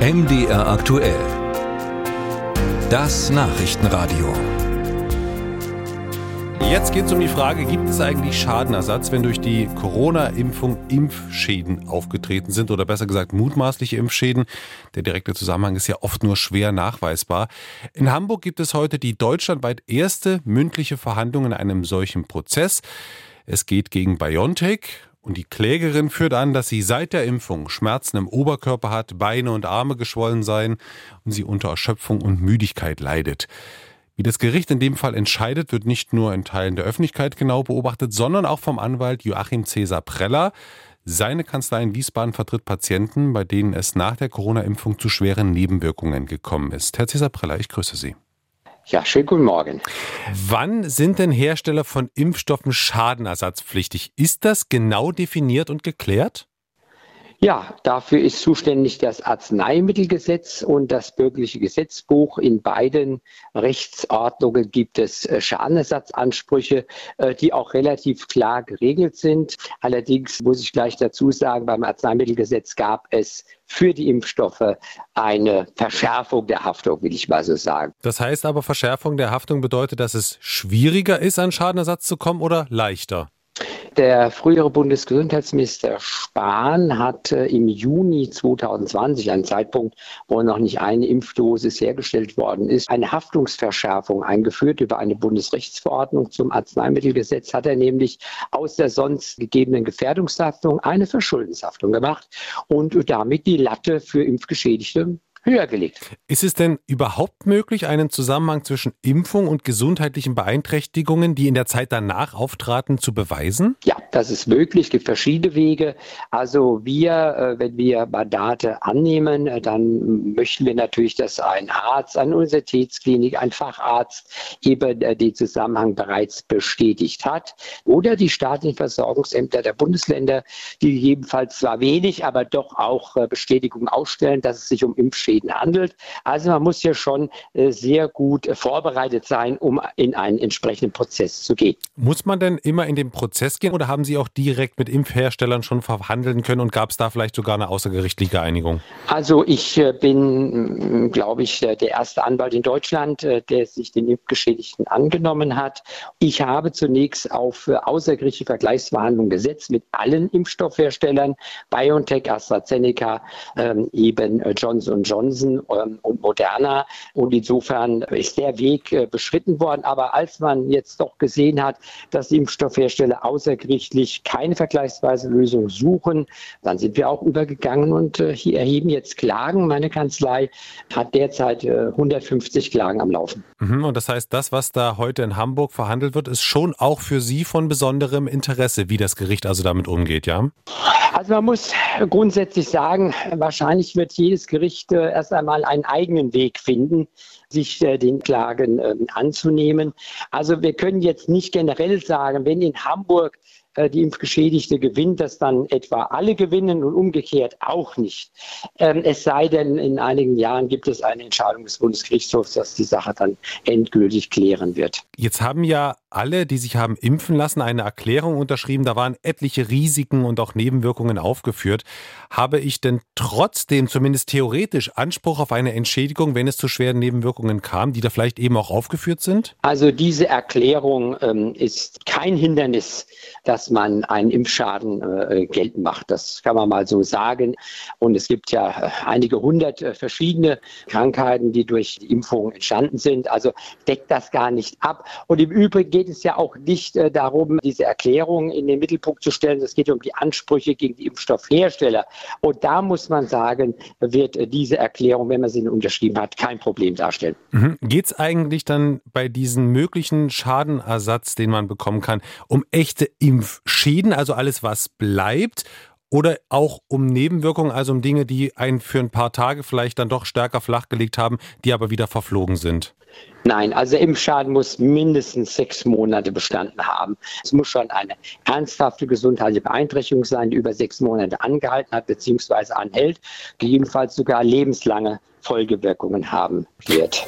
MDR aktuell. Das Nachrichtenradio. Jetzt geht es um die Frage, gibt es eigentlich Schadenersatz, wenn durch die Corona-Impfung Impfschäden aufgetreten sind oder besser gesagt mutmaßliche Impfschäden? Der direkte Zusammenhang ist ja oft nur schwer nachweisbar. In Hamburg gibt es heute die deutschlandweit erste mündliche Verhandlung in einem solchen Prozess. Es geht gegen BioNTech und die Klägerin führt an, dass sie seit der Impfung Schmerzen im Oberkörper hat, Beine und Arme geschwollen seien und sie unter Erschöpfung und Müdigkeit leidet. Wie das Gericht in dem Fall entscheidet, wird nicht nur in Teilen der Öffentlichkeit genau beobachtet, sondern auch vom Anwalt Joachim Cäsar Preller. Seine Kanzlei in Wiesbaden vertritt Patienten, bei denen es nach der Corona-Impfung zu schweren Nebenwirkungen gekommen ist. Herr Cäsar Preller, ich grüße Sie. Ja, schönen guten Morgen. Wann sind denn Hersteller von Impfstoffen schadenersatzpflichtig? Ist das genau definiert und geklärt? Ja, dafür ist zuständig das Arzneimittelgesetz und das bürgerliche Gesetzbuch. In beiden Rechtsordnungen gibt es äh, Schadenersatzansprüche, äh, die auch relativ klar geregelt sind. Allerdings muss ich gleich dazu sagen, beim Arzneimittelgesetz gab es für die Impfstoffe eine Verschärfung der Haftung, will ich mal so sagen. Das heißt aber, Verschärfung der Haftung bedeutet, dass es schwieriger ist, an Schadenersatz zu kommen oder leichter? Der frühere Bundesgesundheitsminister Spahn hat im Juni 2020, ein Zeitpunkt, wo noch nicht eine Impfdosis hergestellt worden ist, eine Haftungsverschärfung eingeführt über eine Bundesrechtsverordnung zum Arzneimittelgesetz, hat er nämlich aus der sonst gegebenen Gefährdungshaftung eine Verschuldenshaftung gemacht und damit die Latte für Impfgeschädigte höher gelegt. Ist es denn überhaupt möglich, einen Zusammenhang zwischen Impfung und gesundheitlichen Beeinträchtigungen, die in der Zeit danach auftraten, zu beweisen? Ja, das ist möglich. Es gibt verschiedene Wege. Also wir, äh, wenn wir Mandate annehmen, äh, dann möchten wir natürlich, dass ein Arzt, eine Universitätsklinik, ein Facharzt eben äh, den Zusammenhang bereits bestätigt hat. Oder die staatlichen Versorgungsämter der Bundesländer, die gegebenenfalls zwar wenig, aber doch auch Bestätigung ausstellen, dass es sich um Impfschäden Schäden handelt. Also man muss ja schon äh, sehr gut äh, vorbereitet sein, um in einen entsprechenden Prozess zu gehen. Muss man denn immer in den Prozess gehen oder haben Sie auch direkt mit Impfherstellern schon verhandeln können und gab es da vielleicht sogar eine außergerichtliche Einigung? Also ich äh, bin, glaube ich, der erste Anwalt in Deutschland, der sich den Impfgeschädigten angenommen hat. Ich habe zunächst auf außergerichtliche Vergleichsverhandlungen gesetzt mit allen Impfstoffherstellern, BioNTech, AstraZeneca, ähm, eben Johnson Johnson. Johnson ähm, und Moderna. Und insofern ist der Weg äh, beschritten worden. Aber als man jetzt doch gesehen hat, dass die Impfstoffhersteller außergerichtlich keine vergleichsweise Lösung suchen, dann sind wir auch übergegangen und äh, hier erheben jetzt Klagen. Meine Kanzlei hat derzeit 150 äh, Klagen am Laufen. Mhm, und das heißt, das, was da heute in Hamburg verhandelt wird, ist schon auch für Sie von besonderem Interesse, wie das Gericht also damit umgeht, ja? Also man muss grundsätzlich sagen, wahrscheinlich wird jedes Gericht äh, erst einmal einen eigenen Weg finden, sich äh, den Klagen äh, anzunehmen. Also wir können jetzt nicht generell sagen, wenn in Hamburg äh, die Impfgeschädigte gewinnt, dass dann etwa alle gewinnen und umgekehrt auch nicht. Ähm, es sei denn, in einigen Jahren gibt es eine Entscheidung des Bundesgerichtshofs, dass die Sache dann endgültig klären wird. Jetzt haben ja alle, die sich haben impfen lassen, eine Erklärung unterschrieben. Da waren etliche Risiken und auch Nebenwirkungen aufgeführt. Habe ich denn trotzdem zumindest theoretisch Anspruch auf eine Entschädigung, wenn es zu schweren Nebenwirkungen kam, die da vielleicht eben auch aufgeführt sind? Also diese Erklärung ähm, ist kein Hindernis, dass man einen Impfschaden äh, geltend macht. Das kann man mal so sagen. Und es gibt ja äh, einige hundert äh, verschiedene Krankheiten, die durch die Impfung entstanden sind. Also deckt das gar nicht ab. Und im Übrigen geht es ja auch nicht äh, darum, diese Erklärung in den Mittelpunkt zu stellen. Es geht um die Ansprüche gegen die Impfstoffhersteller. Und da muss man sagen, wird äh, diese Erklärung, wenn man sie unterschrieben hat, kein Problem darstellen. Mhm. Geht es eigentlich dann bei diesem möglichen Schadenersatz, den man bekommen kann, um echte Impfschäden, also alles, was bleibt? Oder auch um Nebenwirkungen, also um Dinge, die einen für ein paar Tage vielleicht dann doch stärker flachgelegt haben, die aber wieder verflogen sind? Nein, also Impfschaden muss mindestens sechs Monate bestanden haben. Es muss schon eine ernsthafte gesundheitliche Beeinträchtigung sein, die über sechs Monate angehalten hat bzw. anhält, gegebenenfalls sogar lebenslange Folgewirkungen haben wird.